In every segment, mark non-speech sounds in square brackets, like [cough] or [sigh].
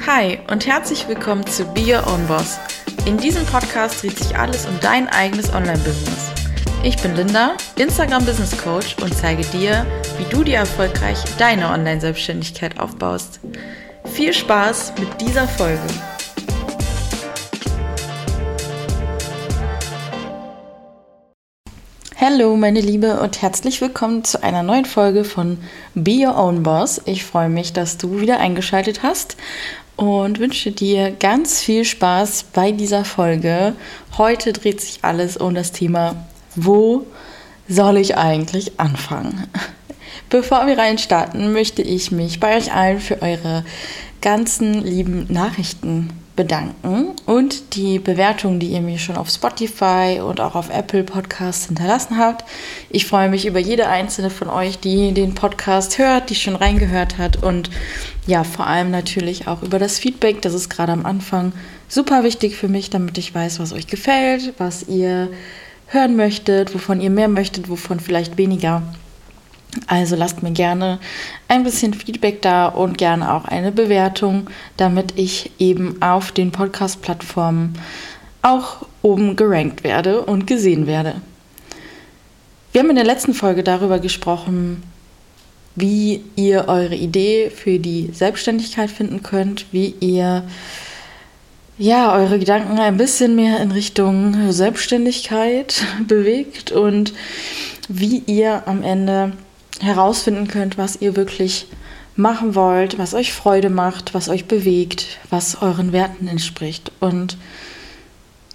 Hi und herzlich willkommen zu Be Your Own Boss. In diesem Podcast dreht sich alles um dein eigenes Online-Business. Ich bin Linda, Instagram Business Coach und zeige dir, wie du dir erfolgreich deine Online-Selbstständigkeit aufbaust. Viel Spaß mit dieser Folge. Hallo meine Liebe und herzlich willkommen zu einer neuen Folge von Be Your Own Boss. Ich freue mich, dass du wieder eingeschaltet hast und wünsche dir ganz viel Spaß bei dieser Folge. Heute dreht sich alles um das Thema, wo soll ich eigentlich anfangen? [laughs] Bevor wir reinstarten, möchte ich mich bei euch allen für eure ganzen lieben Nachrichten bedanken und die Bewertung, die ihr mir schon auf Spotify und auch auf Apple Podcasts hinterlassen habt. Ich freue mich über jede einzelne von euch, die den Podcast hört, die schon reingehört hat und ja, vor allem natürlich auch über das Feedback. Das ist gerade am Anfang super wichtig für mich, damit ich weiß, was euch gefällt, was ihr hören möchtet, wovon ihr mehr möchtet, wovon vielleicht weniger. Also lasst mir gerne ein bisschen Feedback da und gerne auch eine Bewertung, damit ich eben auf den Podcast-Plattformen auch oben gerankt werde und gesehen werde. Wir haben in der letzten Folge darüber gesprochen, wie ihr eure Idee für die Selbstständigkeit finden könnt, wie ihr ja, eure Gedanken ein bisschen mehr in Richtung Selbstständigkeit [laughs] bewegt und wie ihr am Ende herausfinden könnt, was ihr wirklich machen wollt, was euch Freude macht, was euch bewegt, was euren Werten entspricht. Und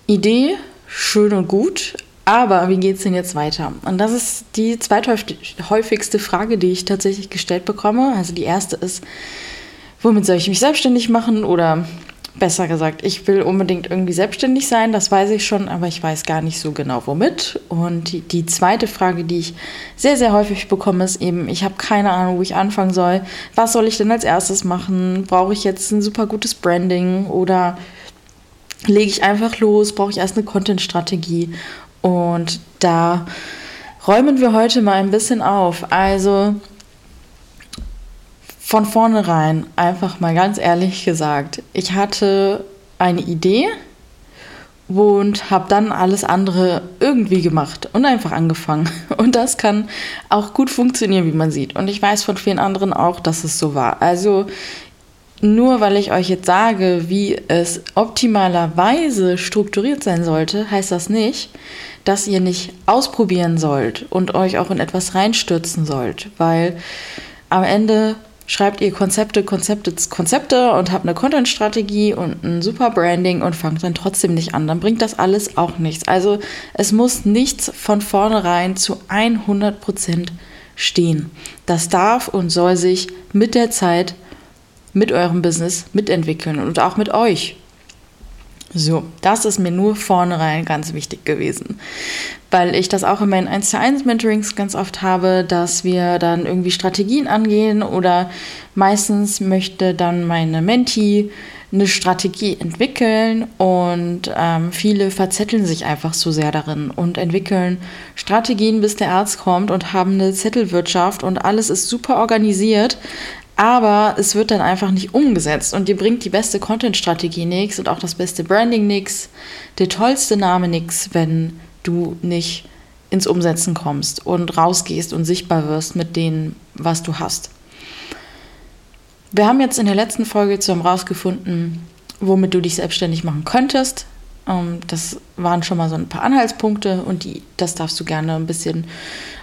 Idee, schön und gut, aber wie geht es denn jetzt weiter? Und das ist die zweithäufigste Frage, die ich tatsächlich gestellt bekomme. Also die erste ist, womit soll ich mich selbstständig machen oder besser gesagt, ich will unbedingt irgendwie selbstständig sein, das weiß ich schon, aber ich weiß gar nicht so genau womit. Und die, die zweite Frage, die ich sehr, sehr häufig bekomme, ist eben, ich habe keine Ahnung, wo ich anfangen soll. Was soll ich denn als erstes machen? Brauche ich jetzt ein super gutes Branding oder lege ich einfach los? Brauche ich erst eine Content-Strategie? Und da räumen wir heute mal ein bisschen auf. Also von vornherein einfach mal ganz ehrlich gesagt, ich hatte eine Idee und habe dann alles andere irgendwie gemacht und einfach angefangen. [laughs] Und das kann auch gut funktionieren, wie man sieht. Und ich weiß von vielen anderen auch, dass es so war. Also nur weil ich euch jetzt sage, wie es optimalerweise strukturiert sein sollte, heißt das nicht, dass ihr nicht ausprobieren sollt und euch auch in etwas reinstürzen sollt, weil am Ende schreibt ihr Konzepte, Konzepte, Konzepte und habt eine Content-Strategie und ein super Branding und fangt dann trotzdem nicht an. Dann bringt das alles auch nichts. Also es muss nichts von vornherein zu 100% stehen. Das darf und soll sich mit der Zeit, mit eurem Business mitentwickeln und auch mit euch. So, das ist mir nur vornherein ganz wichtig gewesen. Weil ich das auch in meinen 1 zu 1 Mentorings ganz oft habe, dass wir dann irgendwie Strategien angehen oder meistens möchte dann meine Mentee eine Strategie entwickeln und ähm, viele verzetteln sich einfach so sehr darin und entwickeln Strategien, bis der Arzt kommt und haben eine Zettelwirtschaft und alles ist super organisiert, aber es wird dann einfach nicht umgesetzt und dir bringt die beste Content-Strategie nichts und auch das beste Branding nichts, der tollste Name nichts, wenn du nicht ins Umsetzen kommst und rausgehst und sichtbar wirst mit dem, was du hast. Wir haben jetzt in der letzten Folge zusammen rausgefunden, womit du dich selbstständig machen könntest. Ähm, das waren schon mal so ein paar Anhaltspunkte und die, das darfst du gerne ein bisschen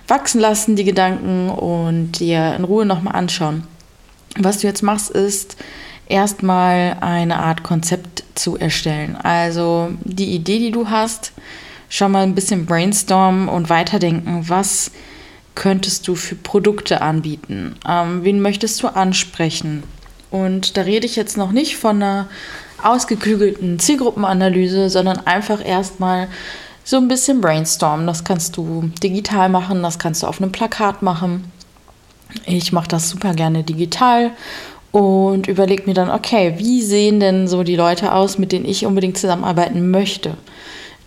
wachsen lassen, die Gedanken, und dir in Ruhe nochmal anschauen. Was du jetzt machst, ist erstmal eine Art Konzept zu erstellen. Also die Idee, die du hast, schon mal ein bisschen brainstormen und weiterdenken, was könntest du für Produkte anbieten? Ähm, wen möchtest du ansprechen? Und da rede ich jetzt noch nicht von einer ausgeklügelten Zielgruppenanalyse, sondern einfach erstmal so ein bisschen brainstormen. Das kannst du digital machen, das kannst du auf einem Plakat machen. Ich mache das super gerne digital und überlege mir dann, okay, wie sehen denn so die Leute aus, mit denen ich unbedingt zusammenarbeiten möchte?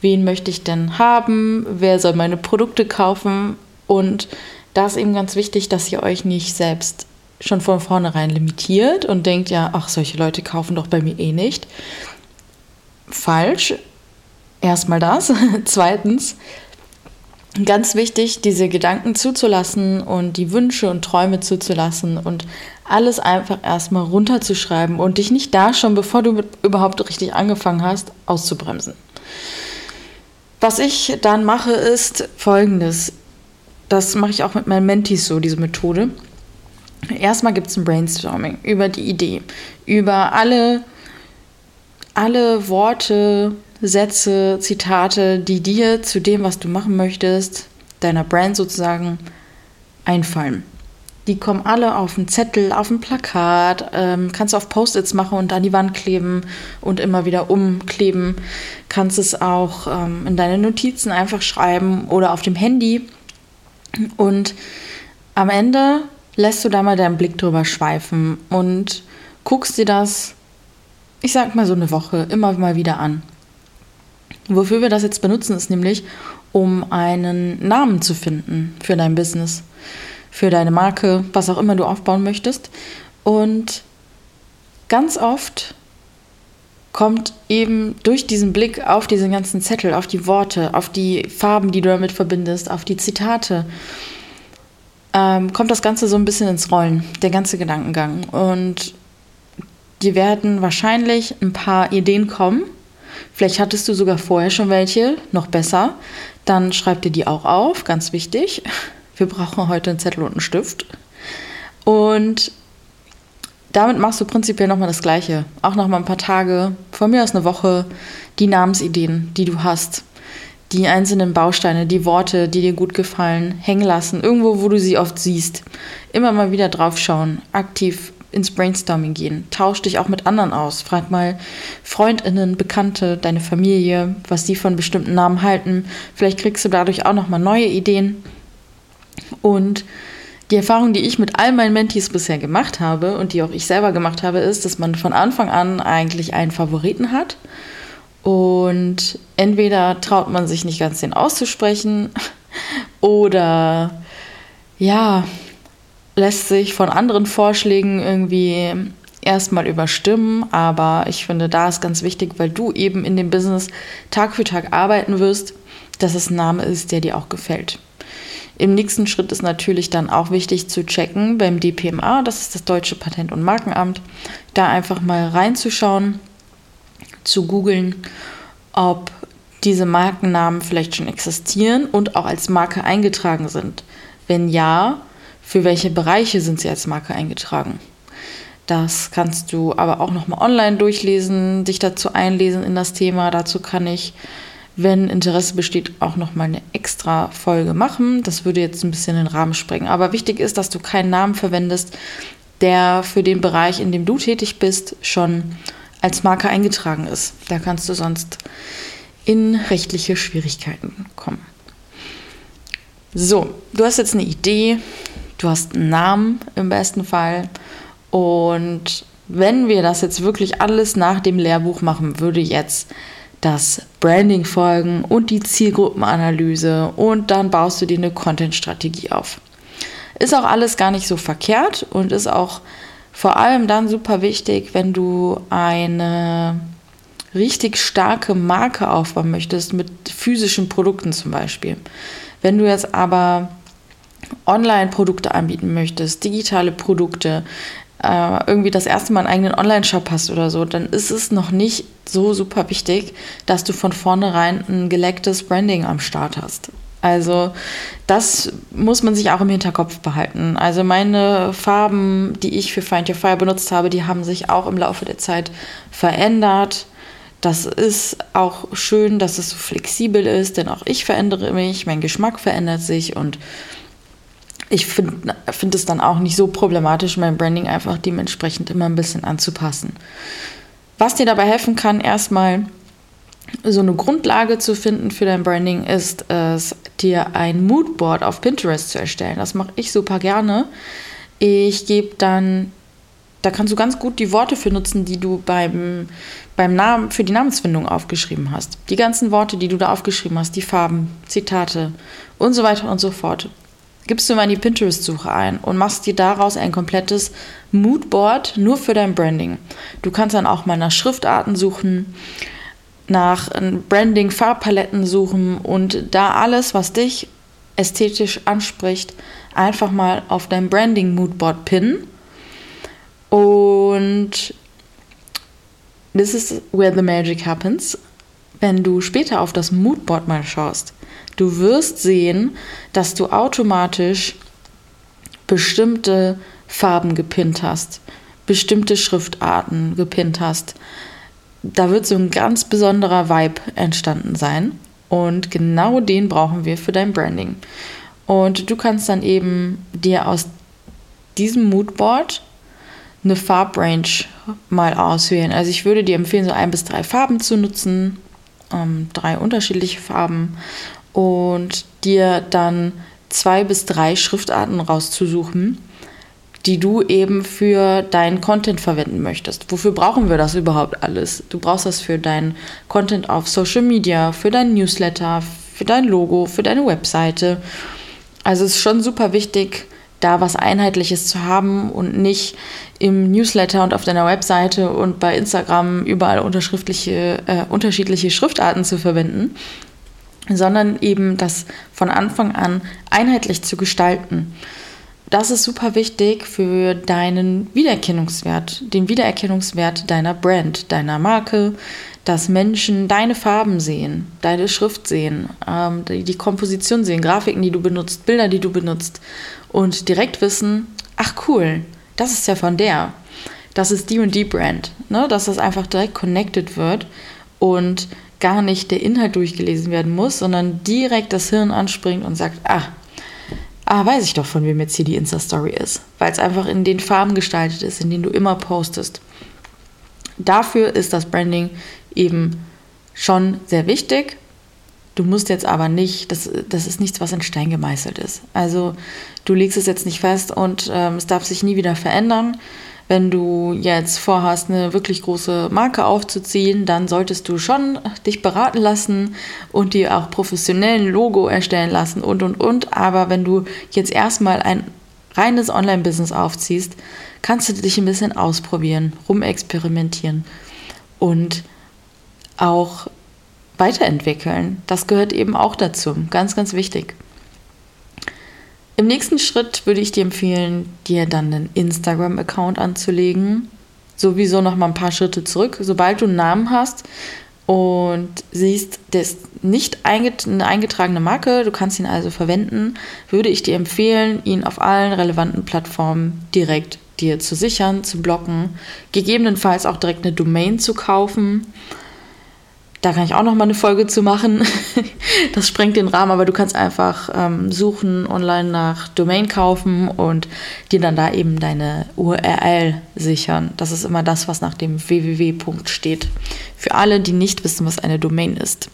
wen möchte ich denn haben, wer soll meine Produkte kaufen und da ist eben ganz wichtig, dass ihr euch nicht selbst schon von vornherein limitiert und denkt ja, ach, solche Leute kaufen doch bei mir eh nicht. Falsch. Erstmal das. [laughs] Zweitens, ganz wichtig, diese Gedanken zuzulassen und die Wünsche und Träume zuzulassen und alles einfach erstmal runterzuschreiben und dich nicht da schon, bevor du überhaupt richtig angefangen hast, auszubremsen. Was ich dann mache, ist folgendes. Das mache ich auch mit meinen Mentis so, diese Methode. Erstmal gibt es ein Brainstorming über die Idee, über alle, alle Worte, Sätze, Zitate, die dir zu dem, was du machen möchtest, deiner Brand sozusagen, einfallen. Die kommen alle auf einen Zettel, auf ein Plakat, ähm, kannst du auf Post-its machen und an die Wand kleben und immer wieder umkleben. Kannst es auch ähm, in deine Notizen einfach schreiben oder auf dem Handy. Und am Ende lässt du da mal deinen Blick drüber schweifen und guckst dir das, ich sag mal so eine Woche, immer mal wieder an. Wofür wir das jetzt benutzen, ist nämlich, um einen Namen zu finden für dein Business für deine Marke, was auch immer du aufbauen möchtest. Und ganz oft kommt eben durch diesen Blick auf diesen ganzen Zettel, auf die Worte, auf die Farben, die du damit verbindest, auf die Zitate, ähm, kommt das Ganze so ein bisschen ins Rollen, der ganze Gedankengang. Und die werden wahrscheinlich ein paar Ideen kommen. Vielleicht hattest du sogar vorher schon welche, noch besser. Dann schreib dir die auch auf, ganz wichtig [laughs] wir brauchen heute einen Zettel und einen Stift. Und damit machst du prinzipiell nochmal das Gleiche. Auch nochmal ein paar Tage, von mir aus eine Woche, die Namensideen, die du hast, die einzelnen Bausteine, die Worte, die dir gut gefallen, hängen lassen, irgendwo, wo du sie oft siehst. Immer mal wieder draufschauen, aktiv ins Brainstorming gehen. Tausch dich auch mit anderen aus. Frag mal Freundinnen, Bekannte, deine Familie, was sie von bestimmten Namen halten. Vielleicht kriegst du dadurch auch nochmal neue Ideen. Und die Erfahrung, die ich mit all meinen Mentees bisher gemacht habe und die auch ich selber gemacht habe, ist, dass man von Anfang an eigentlich einen Favoriten hat. Und entweder traut man sich nicht ganz den auszusprechen [laughs] oder ja, lässt sich von anderen Vorschlägen irgendwie erstmal überstimmen. Aber ich finde, da ist ganz wichtig, weil du eben in dem Business Tag für Tag arbeiten wirst, dass es ein Name ist, der dir auch gefällt. Im nächsten Schritt ist natürlich dann auch wichtig zu checken beim DPMA, das ist das Deutsche Patent- und Markenamt, da einfach mal reinzuschauen, zu googeln, ob diese Markennamen vielleicht schon existieren und auch als Marke eingetragen sind. Wenn ja, für welche Bereiche sind sie als Marke eingetragen? Das kannst du aber auch nochmal online durchlesen, dich dazu einlesen in das Thema. Dazu kann ich wenn Interesse besteht, auch nochmal eine extra Folge machen. Das würde jetzt ein bisschen den Rahmen sprengen. Aber wichtig ist, dass du keinen Namen verwendest, der für den Bereich, in dem du tätig bist, schon als Marke eingetragen ist. Da kannst du sonst in rechtliche Schwierigkeiten kommen. So, du hast jetzt eine Idee, du hast einen Namen im besten Fall. Und wenn wir das jetzt wirklich alles nach dem Lehrbuch machen, würde jetzt das Branding folgen und die Zielgruppenanalyse und dann baust du dir eine Content-Strategie auf. Ist auch alles gar nicht so verkehrt und ist auch vor allem dann super wichtig, wenn du eine richtig starke Marke aufbauen möchtest mit physischen Produkten zum Beispiel. Wenn du jetzt aber Online-Produkte anbieten möchtest, digitale Produkte, äh, irgendwie das erste Mal einen eigenen Online-Shop hast oder so, dann ist es noch nicht so super wichtig, dass du von vornherein ein gelecktes Branding am Start hast. Also das muss man sich auch im Hinterkopf behalten. Also meine Farben, die ich für Find Your Fire benutzt habe, die haben sich auch im Laufe der Zeit verändert. Das ist auch schön, dass es so flexibel ist, denn auch ich verändere mich, mein Geschmack verändert sich und ich finde find es dann auch nicht so problematisch, mein Branding einfach dementsprechend immer ein bisschen anzupassen. Was dir dabei helfen kann, erstmal so eine Grundlage zu finden für dein Branding, ist es, dir ein Moodboard auf Pinterest zu erstellen. Das mache ich super gerne. Ich gebe dann, da kannst du ganz gut die Worte für nutzen, die du beim, beim Namen, für die Namensfindung aufgeschrieben hast. Die ganzen Worte, die du da aufgeschrieben hast, die Farben, Zitate und so weiter und so fort gibst du mal in die Pinterest-Suche ein und machst dir daraus ein komplettes Moodboard nur für dein Branding. Du kannst dann auch mal nach Schriftarten suchen, nach Branding-Farbpaletten suchen und da alles, was dich ästhetisch anspricht, einfach mal auf dein Branding-Moodboard pinnen. Und this is where the magic happens. Wenn du später auf das Moodboard mal schaust, du wirst sehen, dass du automatisch bestimmte Farben gepinnt hast, bestimmte Schriftarten gepinnt hast. Da wird so ein ganz besonderer Vibe entstanden sein. Und genau den brauchen wir für dein Branding. Und du kannst dann eben dir aus diesem Moodboard eine Farbrange mal auswählen. Also ich würde dir empfehlen, so ein bis drei Farben zu nutzen, ähm, drei unterschiedliche Farben und dir dann zwei bis drei Schriftarten rauszusuchen, die du eben für deinen Content verwenden möchtest. Wofür brauchen wir das überhaupt alles? Du brauchst das für deinen Content auf Social Media, für dein Newsletter, für dein Logo, für deine Webseite. Also es ist schon super wichtig, da was Einheitliches zu haben und nicht im Newsletter und auf deiner Webseite und bei Instagram überall unterschriftliche, äh, unterschiedliche Schriftarten zu verwenden, sondern eben das von Anfang an einheitlich zu gestalten. Das ist super wichtig für deinen Wiedererkennungswert, den Wiedererkennungswert deiner Brand, deiner Marke, dass Menschen deine Farben sehen, deine Schrift sehen, ähm, die, die Komposition sehen, Grafiken, die du benutzt, Bilder, die du benutzt und direkt wissen, ach cool, das ist ja von der, das ist die und die Brand, ne? dass das einfach direkt connected wird und gar nicht der Inhalt durchgelesen werden muss, sondern direkt das Hirn anspringt und sagt, ah, ah, weiß ich doch, von wem jetzt hier die Insta-Story ist. Weil es einfach in den Farben gestaltet ist, in denen du immer postest. Dafür ist das Branding eben schon sehr wichtig. Du musst jetzt aber nicht, das, das ist nichts, was in Stein gemeißelt ist. Also du legst es jetzt nicht fest und ähm, es darf sich nie wieder verändern. Wenn du jetzt vorhast, eine wirklich große Marke aufzuziehen, dann solltest du schon dich beraten lassen und dir auch professionellen Logo erstellen lassen und und und. Aber wenn du jetzt erstmal ein reines Online-Business aufziehst, kannst du dich ein bisschen ausprobieren, rumexperimentieren und auch weiterentwickeln. Das gehört eben auch dazu. Ganz, ganz wichtig. Im nächsten Schritt würde ich dir empfehlen, dir dann einen Instagram-Account anzulegen. Sowieso noch mal ein paar Schritte zurück. Sobald du einen Namen hast und siehst, das ist nicht eine eingetragene Marke, du kannst ihn also verwenden, würde ich dir empfehlen, ihn auf allen relevanten Plattformen direkt dir zu sichern, zu blocken, gegebenenfalls auch direkt eine Domain zu kaufen da kann ich auch noch mal eine Folge zu machen. [laughs] das sprengt den Rahmen, aber du kannst einfach ähm, suchen, online nach Domain kaufen und dir dann da eben deine URL sichern. Das ist immer das, was nach dem www. steht. Für alle, die nicht wissen, was eine Domain ist.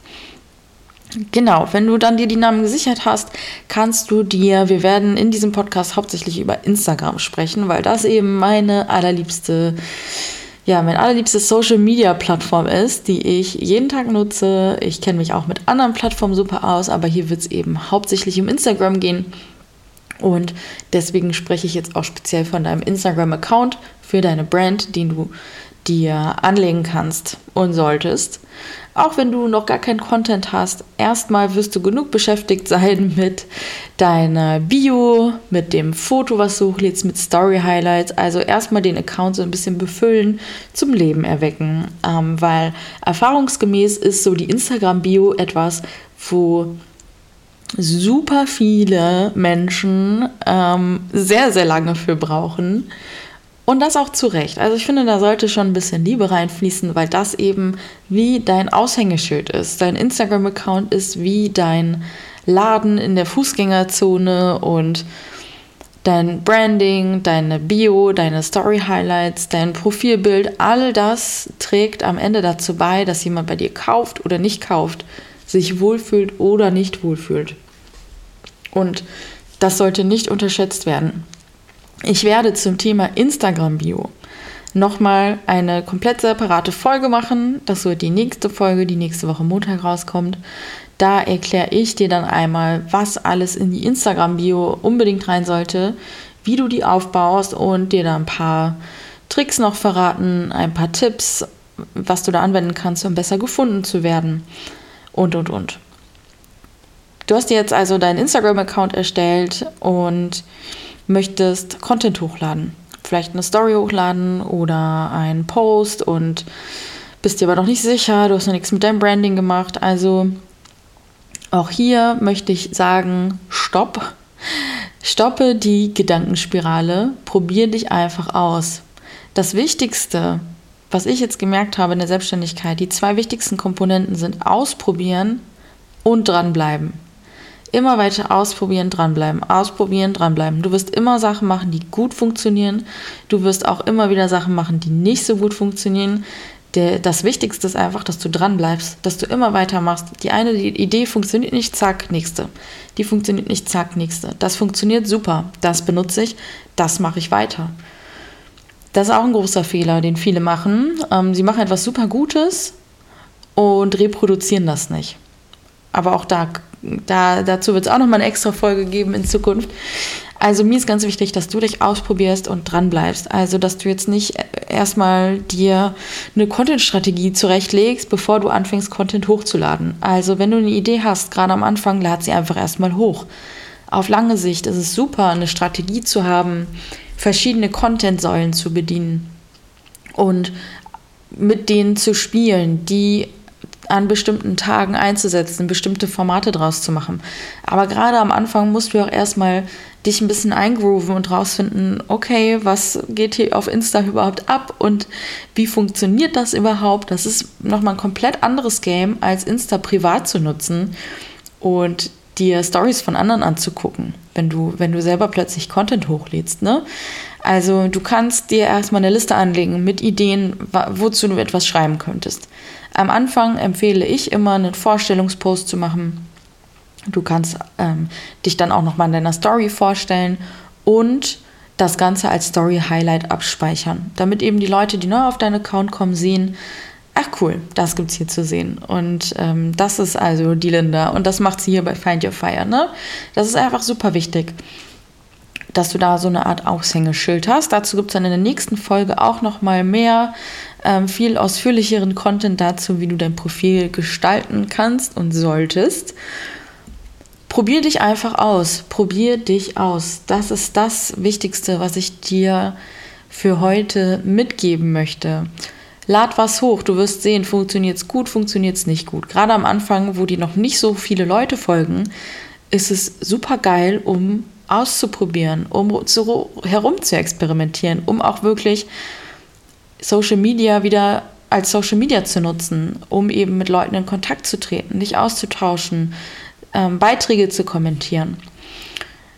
Genau, wenn du dann dir die Namen gesichert hast, kannst du dir, wir werden in diesem Podcast hauptsächlich über Instagram sprechen, weil das eben meine allerliebste ja, mein allerliebstes Social Media Plattform ist, die ich jeden Tag nutze. Ich kenne mich auch mit anderen Plattformen super aus, aber hier wird es eben hauptsächlich um Instagram gehen. Und deswegen spreche ich jetzt auch speziell von deinem Instagram-Account für deine Brand, den du dir anlegen kannst und solltest. Auch wenn du noch gar keinen Content hast, erstmal wirst du genug beschäftigt sein [laughs] mit deiner Bio, mit dem Foto, was du hochlädst, mit Story Highlights. Also erstmal den Account so ein bisschen befüllen, zum Leben erwecken. Ähm, weil erfahrungsgemäß ist so die Instagram-Bio etwas, wo super viele Menschen ähm, sehr, sehr lange für brauchen und das auch zu Recht. Also ich finde, da sollte schon ein bisschen Liebe reinfließen, weil das eben wie dein Aushängeschild ist. Dein Instagram-Account ist wie dein Laden in der Fußgängerzone und dein Branding, deine Bio, deine Story-Highlights, dein Profilbild, all das trägt am Ende dazu bei, dass jemand bei dir kauft oder nicht kauft, sich wohlfühlt oder nicht wohlfühlt. Und das sollte nicht unterschätzt werden. Ich werde zum Thema Instagram-Bio nochmal eine komplett separate Folge machen. Das wird die nächste Folge, die nächste Woche Montag rauskommt. Da erkläre ich dir dann einmal, was alles in die Instagram-Bio unbedingt rein sollte, wie du die aufbaust und dir da ein paar Tricks noch verraten, ein paar Tipps, was du da anwenden kannst, um besser gefunden zu werden und, und, und. Du hast dir jetzt also deinen Instagram-Account erstellt und möchtest Content hochladen. Vielleicht eine Story hochladen oder einen Post und bist dir aber noch nicht sicher, du hast noch nichts mit deinem Branding gemacht. Also auch hier möchte ich sagen, stopp. Stoppe die Gedankenspirale, probier dich einfach aus. Das Wichtigste, was ich jetzt gemerkt habe in der Selbstständigkeit, die zwei wichtigsten Komponenten sind ausprobieren und dranbleiben. Immer weiter ausprobieren, dranbleiben, ausprobieren, dranbleiben. Du wirst immer Sachen machen, die gut funktionieren. Du wirst auch immer wieder Sachen machen, die nicht so gut funktionieren. Das Wichtigste ist einfach, dass du dranbleibst, dass du immer weitermachst. Die eine die Idee funktioniert nicht, zack, nächste. Die funktioniert nicht, zack, nächste. Das funktioniert super, das benutze ich, das mache ich weiter. Das ist auch ein großer Fehler, den viele machen. Ähm, sie machen etwas super Gutes und reproduzieren das nicht. Aber auch da da, dazu wird es auch nochmal eine extra Folge geben in Zukunft. Also mir ist ganz wichtig, dass du dich ausprobierst und dran bleibst. Also dass du jetzt nicht erstmal dir eine Content-Strategie zurechtlegst, bevor du anfängst, Content hochzuladen. Also wenn du eine Idee hast, gerade am Anfang, lad sie einfach erstmal hoch. Auf lange Sicht ist es super, eine Strategie zu haben, verschiedene Content-Säulen zu bedienen und mit denen zu spielen, die an bestimmten Tagen einzusetzen, bestimmte Formate draus zu machen. Aber gerade am Anfang musst du auch erstmal dich ein bisschen eingrooven und rausfinden, okay, was geht hier auf Insta überhaupt ab und wie funktioniert das überhaupt? Das ist nochmal ein komplett anderes Game, als Insta privat zu nutzen und dir Stories von anderen anzugucken, wenn du, wenn du selber plötzlich Content hochlädst. Ne? Also du kannst dir erstmal eine Liste anlegen mit Ideen, wozu du etwas schreiben könntest. Am Anfang empfehle ich immer, einen Vorstellungspost zu machen. Du kannst ähm, dich dann auch nochmal in deiner Story vorstellen und das Ganze als Story-Highlight abspeichern, damit eben die Leute, die neu auf deinen Account kommen, sehen, ach cool, das gibt es hier zu sehen. Und ähm, das ist also die Linda und das macht sie hier bei Find Your Fire. Ne? Das ist einfach super wichtig, dass du da so eine Art Aushängeschild hast. Dazu gibt es dann in der nächsten Folge auch nochmal mehr ähm, viel ausführlicheren Content dazu, wie du dein Profil gestalten kannst und solltest. Probier dich einfach aus. Probier dich aus. Das ist das Wichtigste, was ich dir für heute mitgeben möchte. Lad was hoch, du wirst sehen, funktioniert es gut, funktioniert es nicht gut. Gerade am Anfang, wo dir noch nicht so viele Leute folgen, ist es super geil, um auszuprobieren, um zu, herum zu experimentieren, um auch wirklich Social Media wieder als Social Media zu nutzen, um eben mit Leuten in Kontakt zu treten, dich auszutauschen, ähm, Beiträge zu kommentieren.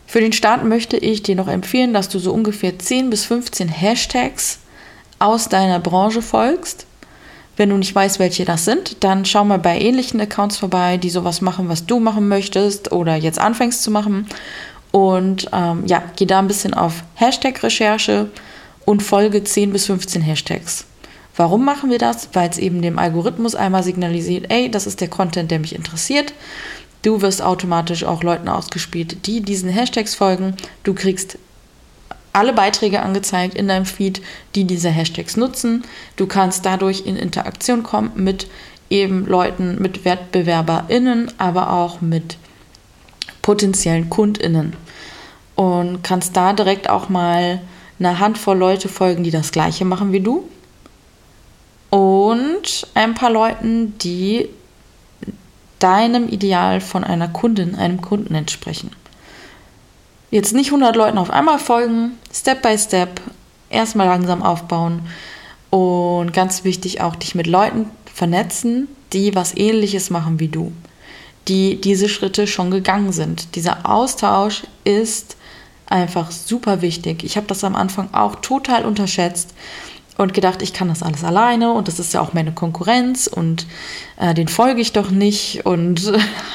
Für den Start möchte ich dir noch empfehlen, dass du so ungefähr 10 bis 15 Hashtags aus deiner Branche folgst. Wenn du nicht weißt, welche das sind, dann schau mal bei ähnlichen Accounts vorbei, die sowas machen, was du machen möchtest oder jetzt anfängst zu machen. Und ähm, ja, geh da ein bisschen auf Hashtag-Recherche und folge 10 bis 15 Hashtags. Warum machen wir das? Weil es eben dem Algorithmus einmal signalisiert, ey, das ist der Content, der mich interessiert. Du wirst automatisch auch Leuten ausgespielt, die diesen Hashtags folgen. Du kriegst alle Beiträge angezeigt in deinem Feed, die diese Hashtags nutzen. Du kannst dadurch in Interaktion kommen mit eben Leuten, mit WettbewerberInnen, aber auch mit potenziellen KundInnen. Und kannst da direkt auch mal eine Handvoll Leute folgen, die das gleiche machen wie du. Und ein paar Leuten, die deinem Ideal von einer Kundin, einem Kunden entsprechen. Jetzt nicht 100 Leuten auf einmal folgen, Step by Step, erstmal langsam aufbauen und ganz wichtig auch dich mit Leuten vernetzen, die was ähnliches machen wie du, die diese Schritte schon gegangen sind. Dieser Austausch ist einfach super wichtig. Ich habe das am Anfang auch total unterschätzt und gedacht, ich kann das alles alleine und das ist ja auch meine Konkurrenz und äh, den folge ich doch nicht und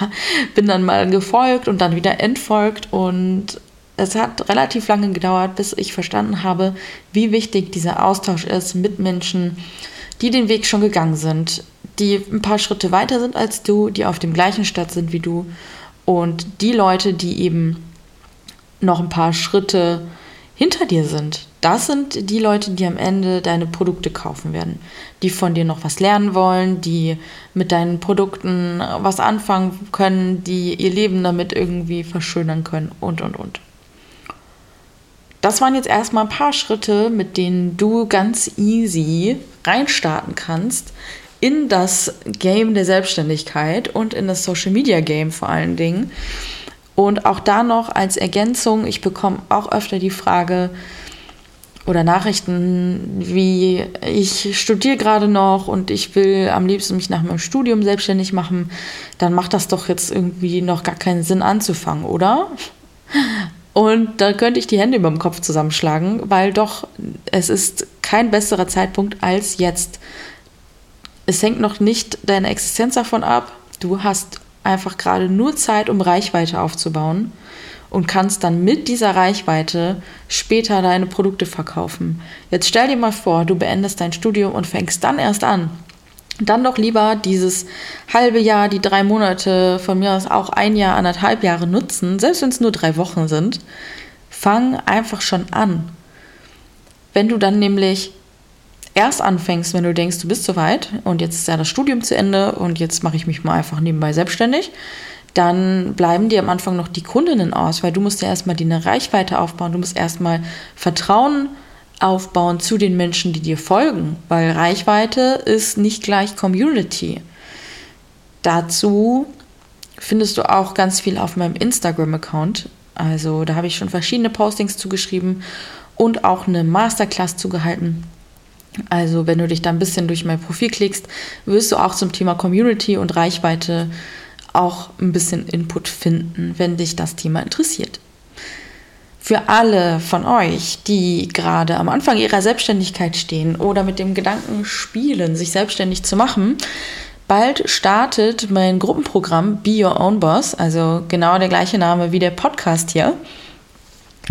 [laughs] bin dann mal gefolgt und dann wieder entfolgt und es hat relativ lange gedauert, bis ich verstanden habe, wie wichtig dieser Austausch ist mit Menschen, die den Weg schon gegangen sind, die ein paar Schritte weiter sind als du, die auf dem gleichen Stadt sind wie du und die Leute, die eben noch ein paar Schritte hinter dir sind. Das sind die Leute, die am Ende deine Produkte kaufen werden, die von dir noch was lernen wollen, die mit deinen Produkten was anfangen können, die ihr Leben damit irgendwie verschönern können und, und, und. Das waren jetzt erstmal ein paar Schritte, mit denen du ganz easy reinstarten kannst in das Game der Selbstständigkeit und in das Social Media Game vor allen Dingen. Und auch da noch als Ergänzung, ich bekomme auch öfter die Frage, oder Nachrichten wie ich studiere gerade noch und ich will am liebsten mich nach meinem Studium selbstständig machen, dann macht das doch jetzt irgendwie noch gar keinen Sinn anzufangen, oder? Und da könnte ich die Hände über dem Kopf zusammenschlagen, weil doch es ist kein besserer Zeitpunkt als jetzt. Es hängt noch nicht deine Existenz davon ab. Du hast einfach gerade nur Zeit, um Reichweite aufzubauen und kannst dann mit dieser Reichweite später deine Produkte verkaufen. Jetzt stell dir mal vor, du beendest dein Studium und fängst dann erst an. Dann doch lieber dieses halbe Jahr, die drei Monate, von mir aus auch ein Jahr, anderthalb Jahre nutzen, selbst wenn es nur drei Wochen sind. Fang einfach schon an. Wenn du dann nämlich erst anfängst, wenn du denkst, du bist soweit und jetzt ist ja das Studium zu Ende und jetzt mache ich mich mal einfach nebenbei selbstständig, dann bleiben dir am Anfang noch die Kundinnen aus, weil du musst ja erstmal die eine Reichweite aufbauen, du musst erstmal Vertrauen aufbauen zu den Menschen, die dir folgen, weil Reichweite ist nicht gleich Community. Dazu findest du auch ganz viel auf meinem Instagram-Account. Also da habe ich schon verschiedene Postings zugeschrieben und auch eine Masterclass zugehalten. Also wenn du dich da ein bisschen durch mein Profil klickst, wirst du auch zum Thema Community und Reichweite auch ein bisschen Input finden, wenn dich das Thema interessiert. Für alle von euch, die gerade am Anfang ihrer Selbstständigkeit stehen oder mit dem Gedanken spielen, sich selbstständig zu machen, bald startet mein Gruppenprogramm Be Your Own Boss, also genau der gleiche Name wie der Podcast hier.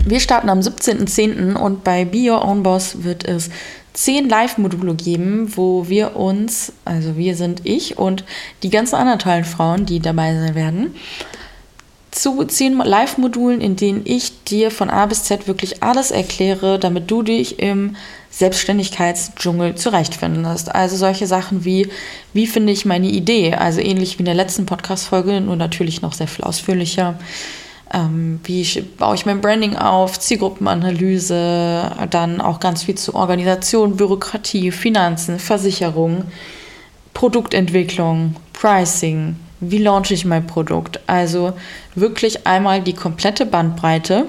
Wir starten am 17.10. und bei Be Your Own Boss wird es zehn Live-Module geben, wo wir uns, also wir sind ich und die ganzen anderen tollen Frauen, die dabei sein werden, zu zehn Live-Modulen, in denen ich dir von A bis Z wirklich alles erkläre, damit du dich im Selbstständigkeitsdschungel zurechtfindest. Also solche Sachen wie, wie finde ich meine Idee, also ähnlich wie in der letzten Podcast-Folge, nur natürlich noch sehr viel ausführlicher ähm, wie baue ich mein Branding auf, Zielgruppenanalyse, dann auch ganz viel zu Organisation, Bürokratie, Finanzen, Versicherung, Produktentwicklung, Pricing, wie launche ich mein Produkt. Also wirklich einmal die komplette Bandbreite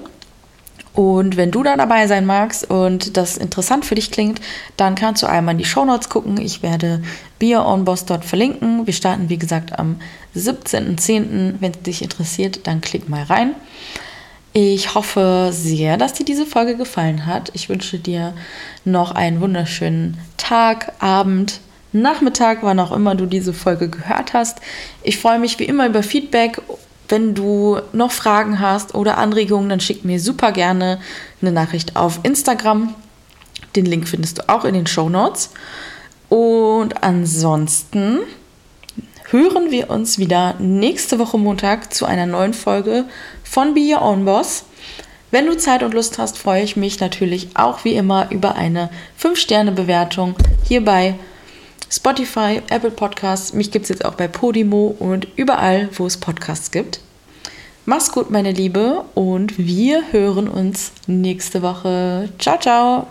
und wenn du da dabei sein magst und das interessant für dich klingt, dann kannst du einmal in die Show Notes gucken. Ich werde BioOnBoss dort verlinken. Wir starten, wie gesagt, am 17.10. Wenn es dich interessiert, dann klick mal rein. Ich hoffe sehr, dass dir diese Folge gefallen hat. Ich wünsche dir noch einen wunderschönen Tag, Abend, Nachmittag, wann auch immer du diese Folge gehört hast. Ich freue mich wie immer über Feedback wenn du noch Fragen hast oder Anregungen, dann schick mir super gerne eine Nachricht auf Instagram. Den Link findest du auch in den Show Notes. Und ansonsten hören wir uns wieder nächste Woche Montag zu einer neuen Folge von Be Your Own Boss. Wenn du Zeit und Lust hast, freue ich mich natürlich auch wie immer über eine 5-Sterne-Bewertung hier bei Spotify, Apple Podcasts. Mich gibt es jetzt auch bei Podimo und überall, wo es Podcasts gibt. Mach's gut, meine Liebe, und wir hören uns nächste Woche. Ciao, ciao!